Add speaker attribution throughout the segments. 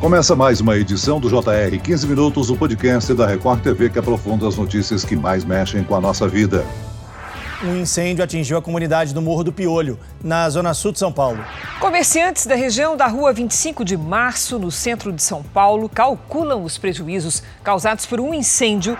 Speaker 1: Começa mais uma edição do JR 15 Minutos, o podcast da Record TV que aprofunda as notícias que mais mexem com a nossa vida.
Speaker 2: Um incêndio atingiu a comunidade do Morro do Piolho, na zona sul de São Paulo.
Speaker 3: Comerciantes da região da rua 25 de março, no centro de São Paulo, calculam os prejuízos causados por um incêndio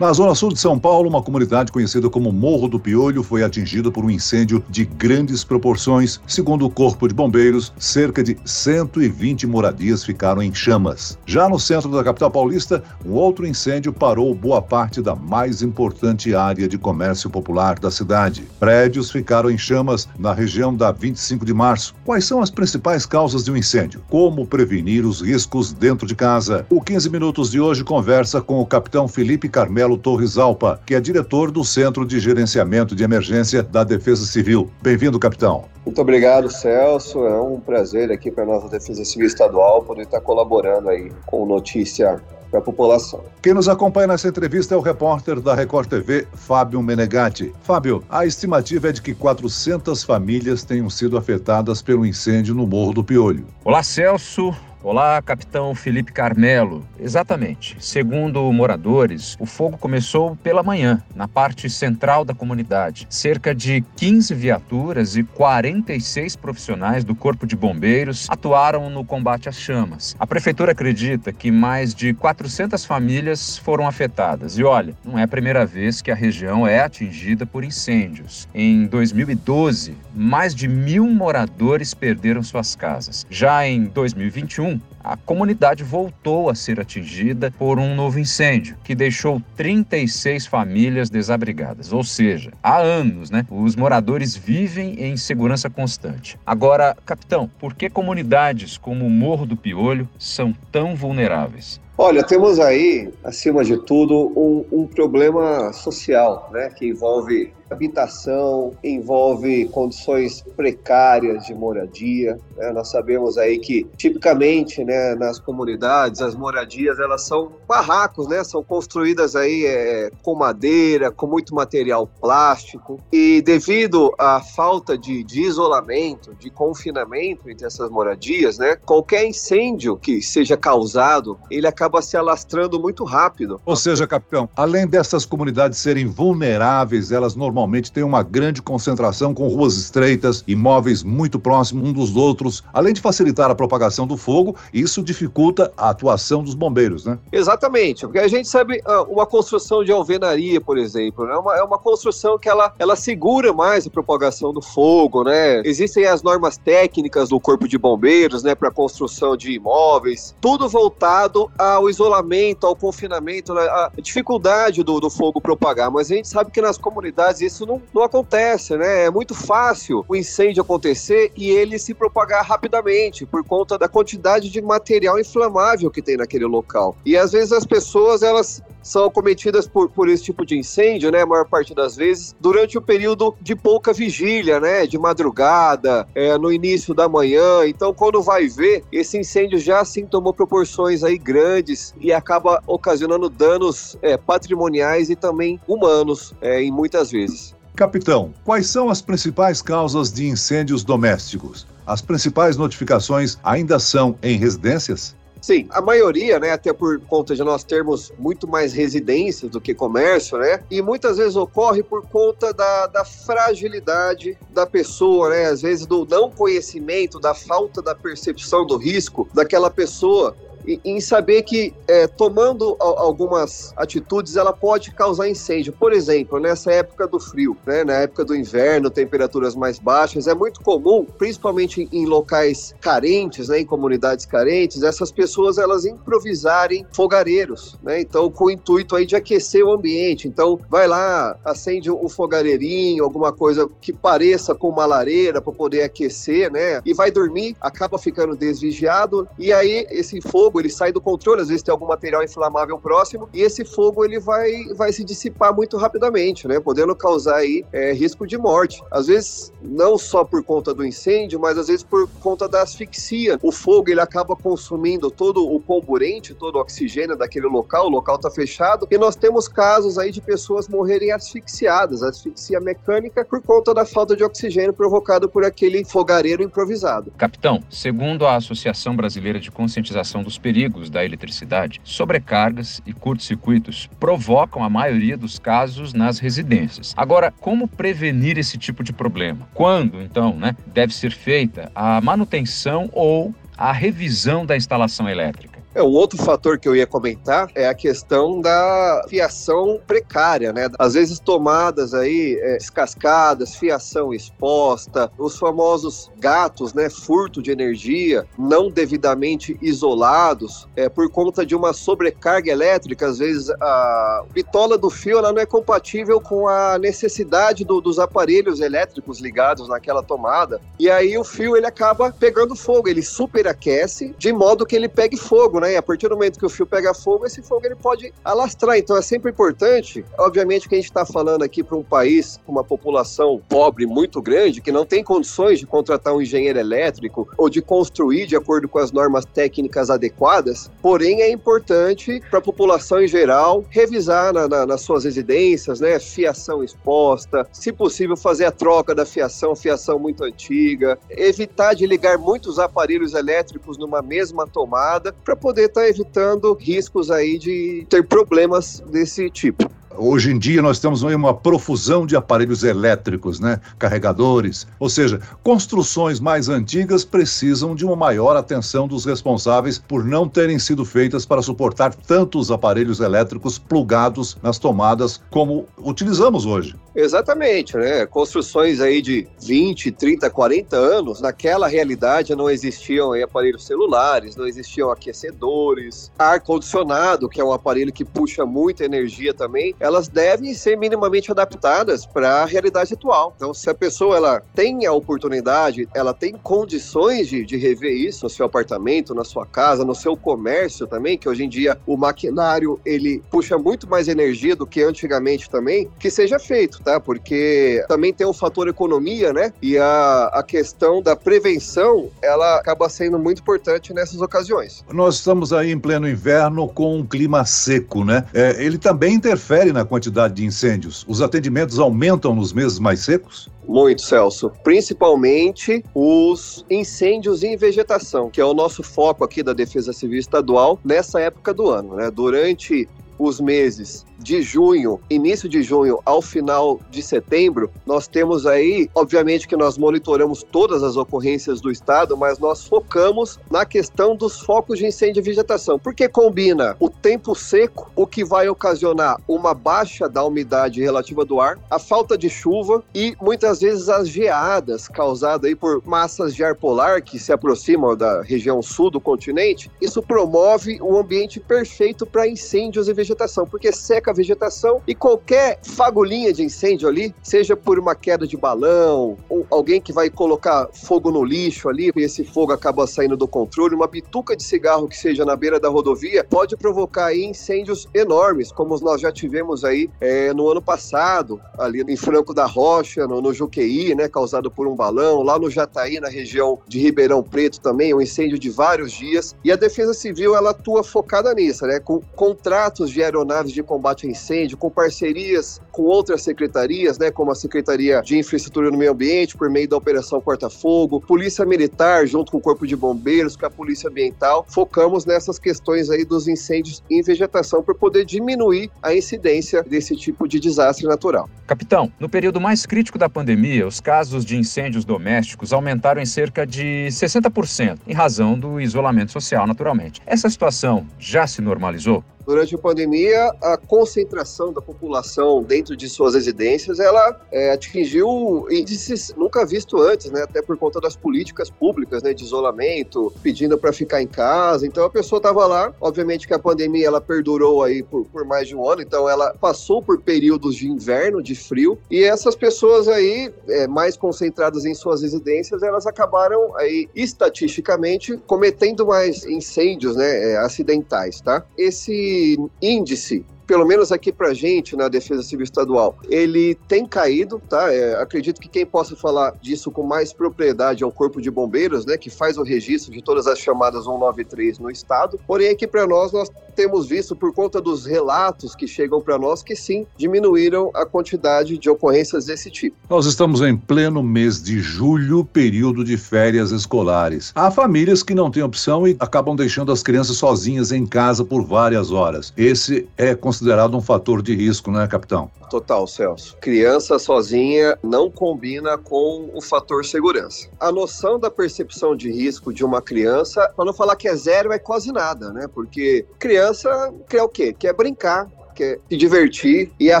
Speaker 1: na zona sul de São Paulo, uma comunidade conhecida como Morro do Piolho foi atingida por um incêndio de grandes proporções. Segundo o Corpo de Bombeiros, cerca de 120 moradias ficaram em chamas. Já no centro da capital paulista, um outro incêndio parou boa parte da mais importante área de comércio popular da cidade. Prédios ficaram em chamas na região da 25 de março. Quais são as principais causas de um incêndio? Como prevenir os riscos dentro de casa? O 15 Minutos de hoje conversa com o capitão Felipe Carmelo Marcelo Torres Alpa, que é diretor do Centro de Gerenciamento de Emergência da Defesa Civil. Bem-vindo, capitão.
Speaker 4: Muito obrigado, Celso. É um prazer aqui para a nossa Defesa Civil Estadual poder estar colaborando aí com notícia para a população.
Speaker 1: Quem nos acompanha nessa entrevista é o repórter da Record TV, Fábio Menegatti. Fábio, a estimativa é de que 400 famílias tenham sido afetadas pelo incêndio no Morro do Piolho.
Speaker 5: Olá, Celso. Olá, capitão Felipe Carmelo. Exatamente. Segundo moradores, o fogo começou pela manhã, na parte central da comunidade. Cerca de 15 viaturas e 46 profissionais do Corpo de Bombeiros atuaram no combate às chamas. A prefeitura acredita que mais de 400 famílias foram afetadas. E olha, não é a primeira vez que a região é atingida por incêndios. Em 2012, mais de mil moradores perderam suas casas. Já em 2021, a comunidade voltou a ser atingida por um novo incêndio, que deixou 36 famílias desabrigadas. Ou seja, há anos, né? Os moradores vivem em segurança constante. Agora, capitão, por que comunidades como o Morro do Piolho são tão vulneráveis?
Speaker 4: Olha, temos aí, acima de tudo, um, um problema social, né, que envolve habitação, envolve condições precárias de moradia. Né? Nós sabemos aí que, tipicamente, né, nas comunidades, as moradias elas são barracos, né? São construídas aí é, com madeira, com muito material plástico. E devido à falta de, de isolamento, de confinamento entre essas moradias, né? Qualquer incêndio que seja causado, ele acaba se alastrando muito rápido.
Speaker 1: Ou seja, capitão, além dessas comunidades serem vulneráveis, elas normalmente normalmente tem uma grande concentração com ruas estreitas, imóveis muito próximos uns dos outros. Além de facilitar a propagação do fogo, isso dificulta a atuação dos bombeiros, né?
Speaker 4: Exatamente, porque a gente sabe ah, uma construção de alvenaria, por exemplo, né? uma, é uma construção que ela, ela segura mais a propagação do fogo, né? Existem as normas técnicas do Corpo de Bombeiros, né, para construção de imóveis, tudo voltado ao isolamento, ao confinamento, né? a dificuldade do, do fogo propagar. Mas a gente sabe que nas comunidades isso não, não acontece, né? É muito fácil o incêndio acontecer e ele se propagar rapidamente por conta da quantidade de material inflamável que tem naquele local. E às vezes as pessoas elas são cometidas por, por esse tipo de incêndio, né? A maior parte das vezes durante o período de pouca vigília, né? De madrugada, é, no início da manhã. Então, quando vai ver, esse incêndio já assim tomou proporções aí grandes e acaba ocasionando danos é, patrimoniais e também humanos, é, em muitas vezes.
Speaker 1: Capitão, quais são as principais causas de incêndios domésticos? As principais notificações ainda são em residências?
Speaker 4: Sim, a maioria, né, até por conta de nós termos muito mais residências do que comércio, né, e muitas vezes ocorre por conta da, da fragilidade da pessoa, né, às vezes do não conhecimento, da falta da percepção do risco daquela pessoa em saber que é, tomando algumas atitudes ela pode causar incêndio. Por exemplo, nessa época do frio, né, na época do inverno, temperaturas mais baixas, é muito comum, principalmente em locais carentes, né, em comunidades carentes, essas pessoas elas improvisarem fogareiros, né? Então, com o intuito aí de aquecer o ambiente. Então, vai lá, acende um fogareirinho, alguma coisa que pareça com uma lareira para poder aquecer, né? E vai dormir, acaba ficando desvigiado e aí esse fogo fogo, ele sai do controle, às vezes tem algum material inflamável próximo, e esse fogo ele vai, vai se dissipar muito rapidamente, né? Podendo causar aí é, risco de morte. Às vezes, não só por conta do incêndio, mas às vezes por conta da asfixia. O fogo ele acaba consumindo todo o comburente, todo o oxigênio daquele local, o local está fechado, e nós temos casos aí de pessoas morrerem asfixiadas, asfixia mecânica, por conta da falta de oxigênio provocado por aquele fogareiro improvisado.
Speaker 5: Capitão, segundo a Associação Brasileira de Conscientização dos Perigos da Eletricidade, sobrecargas e curtos-circuitos provocam a maioria dos casos nas residências. Agora, como prevenir esse tipo de problema? Quando, então, né, deve ser feita a manutenção ou a revisão da instalação elétrica?
Speaker 4: É, um outro fator que eu ia comentar é a questão da fiação precária, né? Às vezes tomadas aí é, descascadas, fiação exposta, os famosos gatos, né? Furto de energia, não devidamente isolados, é, por conta de uma sobrecarga elétrica, às vezes a bitola do fio ela não é compatível com a necessidade do, dos aparelhos elétricos ligados naquela tomada, e aí o fio ele acaba pegando fogo, ele superaquece de modo que ele pegue fogo, né? E a partir do momento que o fio pega fogo, esse fogo ele pode alastrar. Então é sempre importante, obviamente que a gente está falando aqui para um país com uma população pobre muito grande, que não tem condições de contratar um engenheiro elétrico ou de construir de acordo com as normas técnicas adequadas, porém é importante para a população em geral revisar na, na, nas suas residências, né, fiação exposta, se possível fazer a troca da fiação, fiação muito antiga, evitar de ligar muitos aparelhos elétricos numa mesma tomada para poder poder estar tá evitando riscos aí de ter problemas desse tipo.
Speaker 1: Hoje em dia nós temos uma profusão de aparelhos elétricos, né? Carregadores, ou seja, construções mais antigas precisam de uma maior atenção dos responsáveis por não terem sido feitas para suportar tantos aparelhos elétricos plugados nas tomadas como utilizamos hoje.
Speaker 4: Exatamente, né? Construções aí de 20, 30, 40 anos, naquela realidade não existiam aparelhos celulares, não existiam aquecedores, ar condicionado, que é um aparelho que puxa muita energia também elas devem ser minimamente adaptadas para a realidade atual. Então, se a pessoa ela tem a oportunidade, ela tem condições de, de rever isso no seu apartamento, na sua casa, no seu comércio também, que hoje em dia o maquinário ele puxa muito mais energia do que antigamente também, que seja feito, tá? Porque também tem o fator economia, né? E a, a questão da prevenção, ela acaba sendo muito importante nessas ocasiões.
Speaker 1: Nós estamos aí em pleno inverno com um clima seco, né? É, ele também interfere na quantidade de incêndios? Os atendimentos aumentam nos meses mais secos?
Speaker 4: Muito, Celso. Principalmente os incêndios em vegetação, que é o nosso foco aqui da Defesa Civil Estadual nessa época do ano. Né? Durante os meses de junho, início de junho ao final de setembro, nós temos aí, obviamente que nós monitoramos todas as ocorrências do estado, mas nós focamos na questão dos focos de incêndio e vegetação, porque combina o tempo seco, o que vai ocasionar uma baixa da umidade relativa do ar, a falta de chuva e muitas vezes as geadas causadas aí por massas de ar polar que se aproximam da região sul do continente. Isso promove um ambiente perfeito para incêndios e vegetação, porque seca vegetação e qualquer fagulhinha de incêndio ali, seja por uma queda de balão, ou alguém que vai colocar fogo no lixo ali, e esse fogo acaba saindo do controle, uma bituca de cigarro que seja na beira da rodovia, pode provocar incêndios enormes, como nós já tivemos aí é, no ano passado, ali em Franco da Rocha, no, no Juqueí, né, causado por um balão, lá no Jataí, na região de Ribeirão Preto também, um incêndio de vários dias, e a Defesa Civil, ela atua focada nisso, né, com contratos de aeronaves de combate combate a incêndio, com parcerias com outras secretarias, né, como a Secretaria de Infraestrutura no Meio Ambiente, por meio da Operação Corta Fogo, Polícia Militar, junto com o Corpo de Bombeiros, com a Polícia Ambiental, focamos nessas questões aí dos incêndios em vegetação para poder diminuir a incidência desse tipo de desastre natural.
Speaker 5: Capitão, no período mais crítico da pandemia, os casos de incêndios domésticos aumentaram em cerca de 60%, em razão do isolamento social, naturalmente. Essa situação já se normalizou?
Speaker 4: Durante a pandemia, a concentração da população dentro de suas residências, ela é, atingiu índices nunca visto antes, né? Até por conta das políticas públicas, né? De isolamento, pedindo para ficar em casa. Então a pessoa estava lá. Obviamente que a pandemia ela perdurou aí por, por mais de um ano, então ela passou por períodos de inverno, de frio, e essas pessoas aí, é, mais concentradas em suas residências, elas acabaram aí estatisticamente cometendo mais incêndios, né? É, acidentais, tá? Esse índice pelo menos aqui para gente na Defesa Civil Estadual, ele tem caído, tá? É, acredito que quem possa falar disso com mais propriedade é o Corpo de Bombeiros, né? Que faz o registro de todas as chamadas 193 no estado. Porém, aqui para nós, nós temos visto por conta dos relatos que chegam para nós que sim, diminuíram a quantidade de ocorrências desse tipo.
Speaker 1: Nós estamos em pleno mês de julho, período de férias escolares. Há famílias que não têm opção e acabam deixando as crianças sozinhas em casa por várias horas. Esse é considerado um fator de risco, né, capitão?
Speaker 4: Total, Celso. Criança sozinha não combina com o fator segurança. A noção da percepção de risco de uma criança, para não falar que é zero, é quase nada, né? Porque criança quer o quê? Quer brincar, quer se divertir e a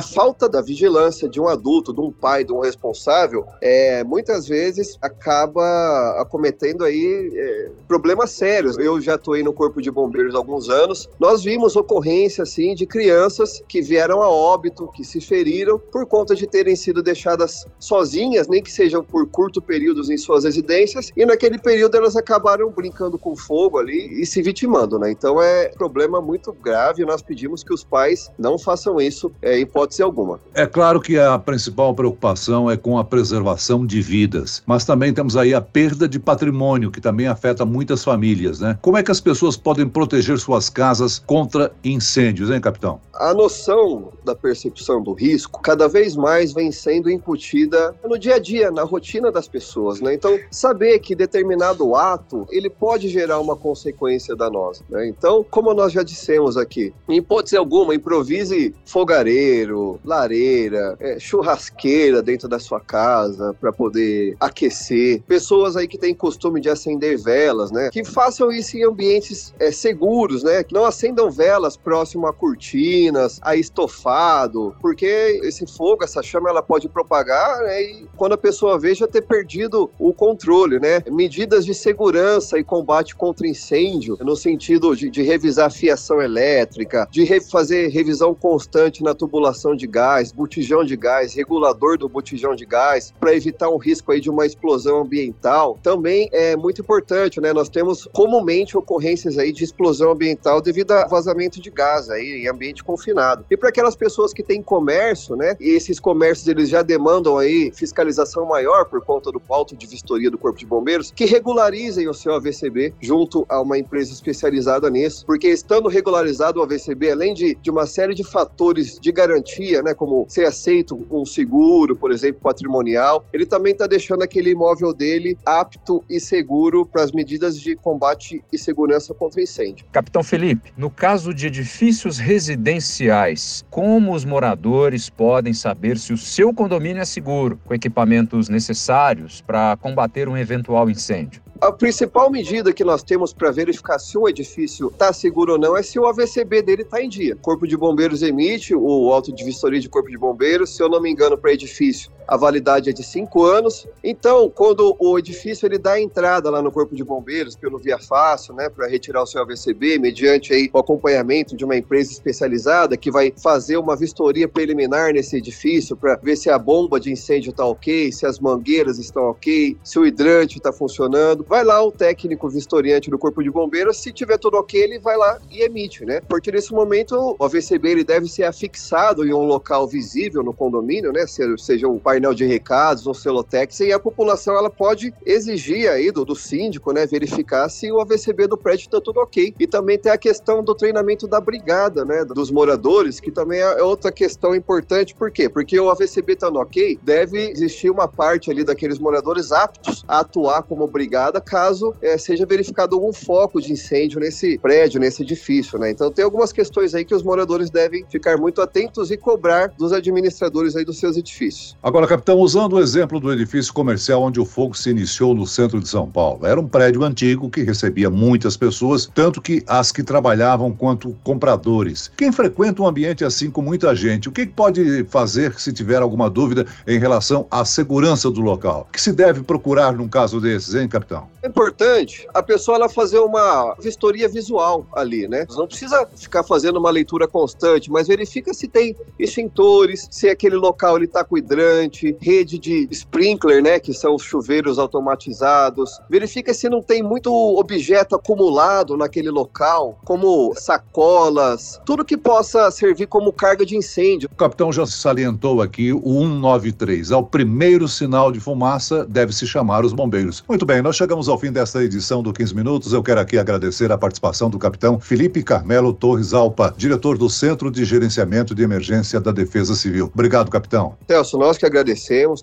Speaker 4: falta da vigilância de um adulto, de um pai, de um responsável, é, muitas vezes acaba acometendo aí é, problemas sérios. Eu já atuei no Corpo de Bombeiros há alguns anos. Nós vimos ocorrência assim de crianças que vieram a óbito, que se feriram por conta de terem sido deixadas sozinhas, nem que sejam por curto períodos em suas residências, e naquele período elas acabaram brincando com fogo ali e se vitimando, né? Então é um problema muito grave. Nós pedimos que os pais não façam isso é, em hipótese alguma.
Speaker 1: É claro que a principal preocupação é com a preservação de vidas, mas também temos aí a perda de patrimônio, que também afeta muitas famílias, né? Como é que as pessoas podem proteger suas casas contra incêndios, hein, capitão?
Speaker 4: A noção da percepção do risco cada vez mais vem sendo incutida no dia a dia, na rotina das pessoas, né? Então, saber que determinado ato ele pode gerar uma consequência danosa, né? Então, como nós já dissemos aqui, em hipótese alguma, improviso improvise fogareiro, lareira, é, churrasqueira dentro da sua casa para poder aquecer. Pessoas aí que têm costume de acender velas, né? Que façam isso em ambientes é, seguros, né? Que não acendam velas próximo a cortinas, a estofado, porque esse fogo, essa chama, ela pode propagar, né? E quando a pessoa veja ter perdido o controle, né? Medidas de segurança e combate contra incêndio, no sentido de, de revisar a fiação elétrica, de re fazer revisão revisão constante na tubulação de gás, botijão de gás, regulador do botijão de gás, para evitar um risco aí de uma explosão ambiental, também é muito importante, né? Nós temos comumente ocorrências aí de explosão ambiental devido a vazamento de gás aí em ambiente confinado. E para aquelas pessoas que têm comércio, né? E esses comércios eles já demandam aí fiscalização maior por conta do auto de vistoria do Corpo de Bombeiros, que regularizem o seu AVCB junto a uma empresa especializada nisso, porque estando regularizado o AVCB, além de, de uma série série de fatores de garantia, né, como ser aceito um seguro, por exemplo, patrimonial, ele também está deixando aquele imóvel dele apto e seguro para as medidas de combate e segurança contra incêndio.
Speaker 5: Capitão Felipe, no caso de edifícios residenciais, como os moradores podem saber se o seu condomínio é seguro, com equipamentos necessários para combater um eventual incêndio?
Speaker 4: A principal medida que nós temos para verificar se o edifício está seguro ou não é se o AVCB dele está em dia. Corpo de Bombeiros emite o auto de vistoria de Corpo de Bombeiros, se eu não me engano, para edifício a validade é de cinco anos. Então, quando o edifício ele dá entrada lá no Corpo de Bombeiros pelo Via Fácil, né, para retirar o seu AVCB, mediante aí o acompanhamento de uma empresa especializada que vai fazer uma vistoria preliminar nesse edifício para ver se a bomba de incêndio está ok, se as mangueiras estão ok, se o hidrante está funcionando. Vai lá o técnico vistoriante do Corpo de Bombeiros, se tiver tudo ok, ele vai lá e emite, né? Porque nesse momento o AVCB ele deve ser afixado em um local visível no condomínio, né? Seja um painel painel de recados, um celotex, e a população ela pode exigir aí do, do síndico, né, verificar se o AVCB do prédio está tudo ok. E também tem a questão do treinamento da brigada, né, dos moradores, que também é, é outra questão importante. Por quê? Porque o AVCB estando ok, deve existir uma parte ali daqueles moradores aptos a atuar como brigada caso é, seja verificado algum foco de incêndio nesse prédio, nesse edifício, né? Então tem algumas questões aí que os moradores devem ficar muito atentos e cobrar dos administradores aí dos seus edifícios.
Speaker 1: Agora Agora, capitão, usando o exemplo do edifício comercial onde o fogo se iniciou no centro de São Paulo, era um prédio antigo que recebia muitas pessoas, tanto que as que trabalhavam quanto compradores. Quem frequenta um ambiente assim com muita gente, o que pode fazer se tiver alguma dúvida em relação à segurança do local? O que se deve procurar num caso desses, hein, capitão?
Speaker 4: É importante a pessoa ela fazer uma vistoria visual ali, né? Não precisa ficar fazendo uma leitura constante, mas verifica se tem extintores, se aquele local ele está com hidrante, rede de sprinkler, né, que são os chuveiros automatizados. Verifica se não tem muito objeto acumulado naquele local, como sacolas, tudo que possa servir como carga de incêndio.
Speaker 1: O capitão já salientou aqui o 193. Ao primeiro sinal de fumaça, deve se chamar os bombeiros. Muito bem, nós chegamos ao fim desta edição do 15 Minutos. Eu quero aqui agradecer a participação do capitão Felipe Carmelo Torres Alpa, diretor do Centro de Gerenciamento de Emergência da Defesa Civil. Obrigado, capitão.
Speaker 4: Celso, nós que agradecemos,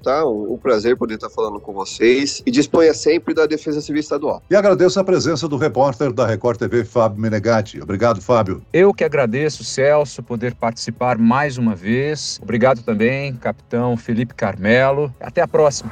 Speaker 4: tá? Um, um prazer poder estar falando com vocês e disponha sempre da Defesa Civil Estadual.
Speaker 1: E agradeço a presença do repórter da Record TV, Fábio Menegatti. Obrigado, Fábio.
Speaker 5: Eu que agradeço, Celso, poder participar mais uma vez. Obrigado também, capitão Felipe Carmelo. Até a próxima.